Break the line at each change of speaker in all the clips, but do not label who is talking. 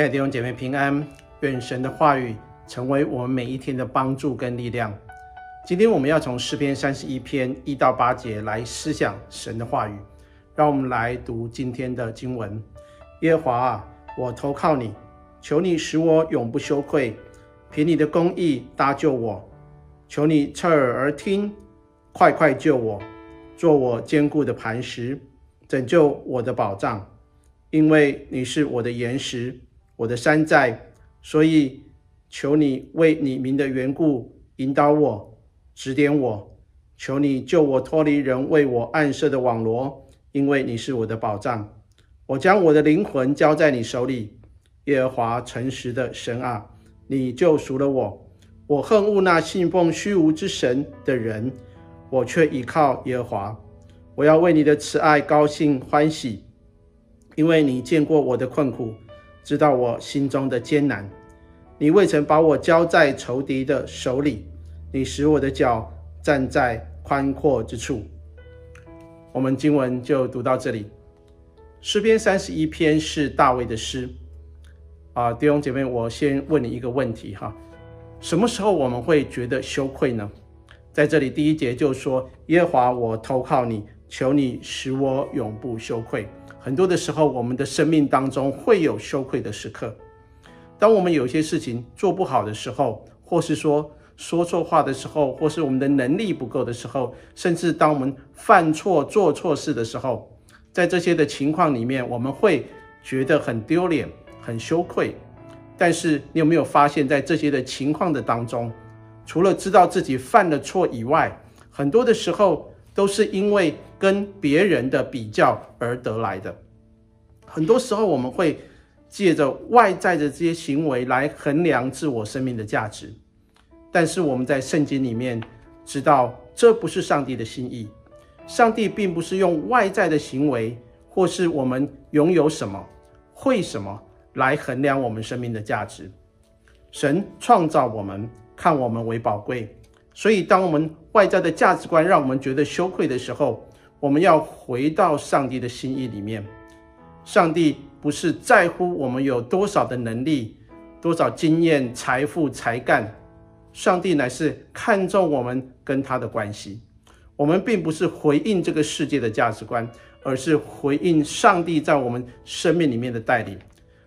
亲爱的弟兄姐妹平安，愿神的话语成为我们每一天的帮助跟力量。今天我们要从诗篇三十一篇一到八节来思想神的话语。让我们来读今天的经文：耶和华啊，我投靠你，求你使我永不羞愧，凭你的公义搭救我。求你侧耳而听，快快救我，做我坚固的磐石，拯救我的保障，因为你是我的岩石。我的山寨，所以求你为你名的缘故引导我，指点我。求你救我脱离人为我暗设的网罗，因为你是我的保障。我将我的灵魂交在你手里，耶和华诚实的神啊，你救赎了我。我恨恶那信奉虚无之神的人，我却倚靠耶和华。我要为你的慈爱高兴欢喜，因为你见过我的困苦。知道我心中的艰难，你未曾把我交在仇敌的手里，你使我的脚站在宽阔之处。我们经文就读到这里。诗篇三十一篇是大卫的诗啊，弟兄姐妹，我先问你一个问题哈，什么时候我们会觉得羞愧呢？在这里第一节就说：耶和华，我投靠你，求你使我永不羞愧。很多的时候，我们的生命当中会有羞愧的时刻。当我们有些事情做不好的时候，或是说说错话的时候，或是我们的能力不够的时候，甚至当我们犯错做错事的时候，在这些的情况里面，我们会觉得很丢脸、很羞愧。但是，你有没有发现，在这些的情况的当中，除了知道自己犯了错以外，很多的时候都是因为。跟别人的比较而得来的，很多时候我们会借着外在的这些行为来衡量自我生命的价值，但是我们在圣经里面知道，这不是上帝的心意。上帝并不是用外在的行为，或是我们拥有什么、会什么来衡量我们生命的价值。神创造我们，看我们为宝贵，所以当我们外在的价值观让我们觉得羞愧的时候，我们要回到上帝的心意里面。上帝不是在乎我们有多少的能力、多少经验、财富、才干，上帝乃是看重我们跟他的关系。我们并不是回应这个世界的价值观，而是回应上帝在我们生命里面的带领。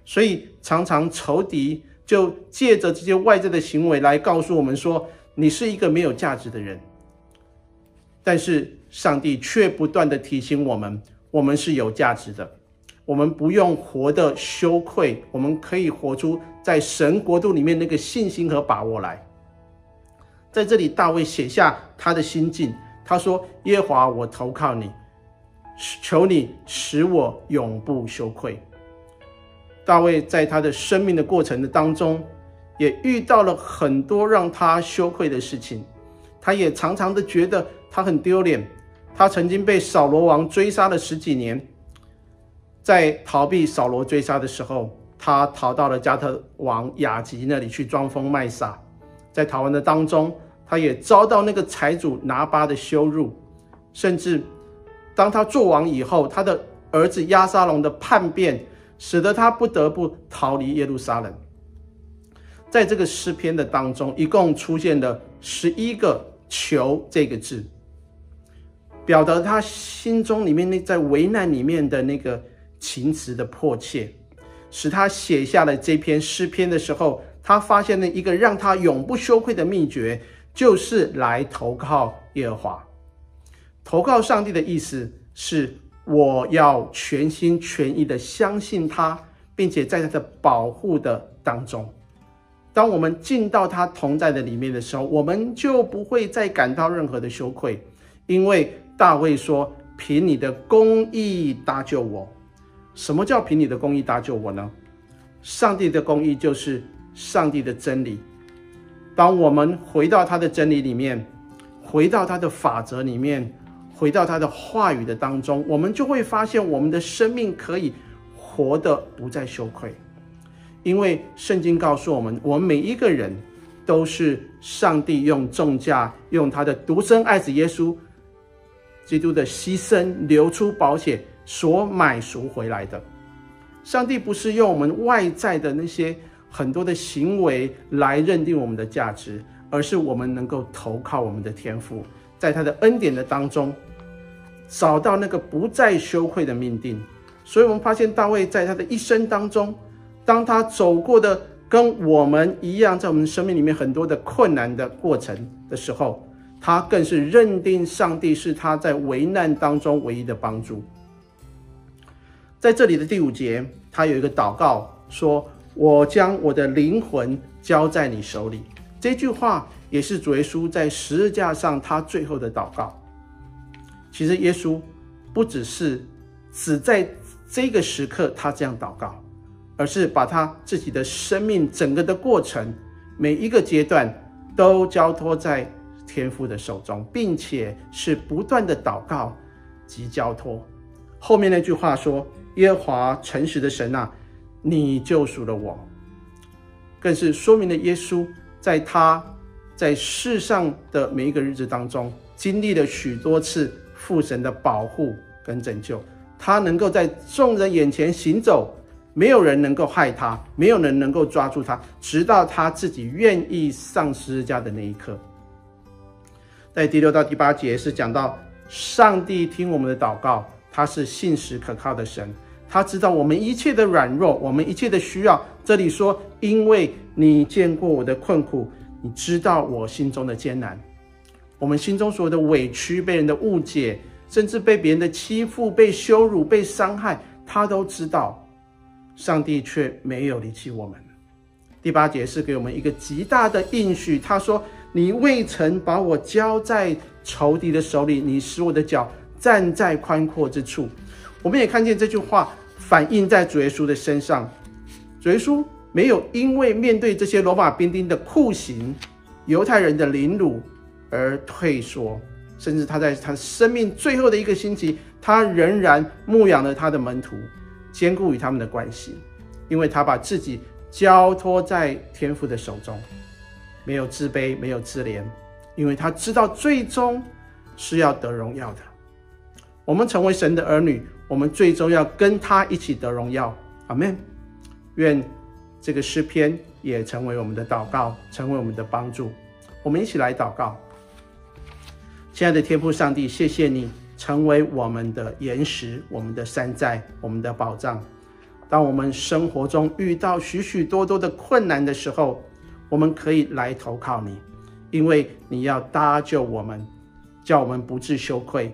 所以，常常仇敌就借着这些外在的行为来告诉我们说：“你是一个没有价值的人。”但是上帝却不断的提醒我们，我们是有价值的，我们不用活得羞愧，我们可以活出在神国度里面那个信心和把握来。在这里，大卫写下他的心境，他说：“耶和华，我投靠你，求你使我永不羞愧。”大卫在他的生命的过程的当中，也遇到了很多让他羞愧的事情，他也常常的觉得。他很丢脸，他曾经被扫罗王追杀了十几年，在逃避扫罗追杀的时候，他逃到了加特王亚吉那里去装疯卖傻，在逃亡的当中，他也遭到那个财主拿巴的羞辱，甚至当他做王以后，他的儿子亚沙龙的叛变，使得他不得不逃离耶路撒冷。在这个诗篇的当中，一共出现了十一个“求”这个字。表达他心中里面那在危难里面的那个情词的迫切，使他写下了这篇诗篇的时候，他发现了一个让他永不羞愧的秘诀，就是来投靠耶和华。投靠上帝的意思是，我要全心全意的相信他，并且在他的保护的当中。当我们进到他同在的里面的时候，我们就不会再感到任何的羞愧，因为。大卫说：“凭你的公义搭救我。”什么叫凭你的公义搭救我呢？上帝的公义就是上帝的真理。当我们回到他的真理里面，回到他的法则里面，回到他的话语的当中，我们就会发现我们的生命可以活得不再羞愧。因为圣经告诉我们，我们每一个人都是上帝用重价，用他的独生爱子耶稣。基督的牺牲流出宝血所买赎回来的，上帝不是用我们外在的那些很多的行为来认定我们的价值，而是我们能够投靠我们的天赋，在他的恩典的当中，找到那个不再羞愧的命定。所以，我们发现大卫在他的一生当中，当他走过的跟我们一样，在我们生命里面很多的困难的过程的时候，他更是认定上帝是他在危难当中唯一的帮助。在这里的第五节，他有一个祷告，说：“我将我的灵魂交在你手里。”这句话也是主耶稣在十字架上他最后的祷告。其实耶稣不只是只在这个时刻他这样祷告，而是把他自己的生命整个的过程，每一个阶段都交托在天父的手中，并且是不断的祷告及交托。后面那句话说。耶和华诚实的神啊，你救赎了我，更是说明了耶稣在他在世上的每一个日子当中，经历了许多次父神的保护跟拯救。他能够在众人眼前行走，没有人能够害他，没有人能够抓住他，直到他自己愿意上十字架的那一刻。在第六到第八节是讲到上帝听我们的祷告。他是信实可靠的神，他知道我们一切的软弱，我们一切的需要。这里说，因为你见过我的困苦，你知道我心中的艰难。我们心中所有的委屈、被人的误解，甚至被别人的欺负、被羞辱、被伤害，他都知道。上帝却没有离弃我们。第八节是给我们一个极大的应许，他说：“你未曾把我交在仇敌的手里，你使我的脚。”站在宽阔之处，我们也看见这句话反映在主耶稣的身上。主耶稣没有因为面对这些罗马兵丁的酷刑、犹太人的凌辱而退缩，甚至他在他生命最后的一个星期，他仍然牧养了他的门徒，坚固与他们的关系，因为他把自己交托在天父的手中，没有自卑，没有自怜，因为他知道最终是要得荣耀的。我们成为神的儿女，我们最终要跟他一起得荣耀。阿门。愿这个诗篇也成为我们的祷告，成为我们的帮助。我们一起来祷告。亲爱的天父上帝，谢谢你成为我们的岩石、我们的山寨、我们的保障。当我们生活中遇到许许多多的困难的时候，我们可以来投靠你，因为你要搭救我们，叫我们不致羞愧。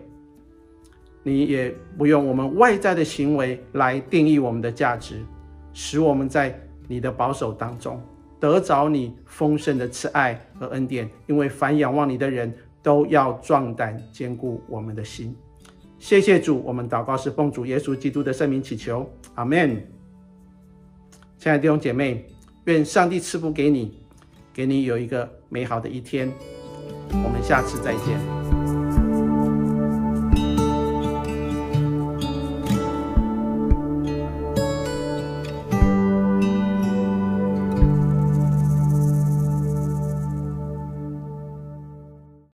你也不用我们外在的行为来定义我们的价值，使我们在你的保守当中得着你丰盛的慈爱和恩典。因为凡仰望你的人都要壮胆，坚固我们的心。谢谢主，我们祷告是奉主耶稣基督的圣名祈求，阿门。亲爱的弟兄姐妹，愿上帝赐福给你，给你有一个美好的一天。我们下次再见。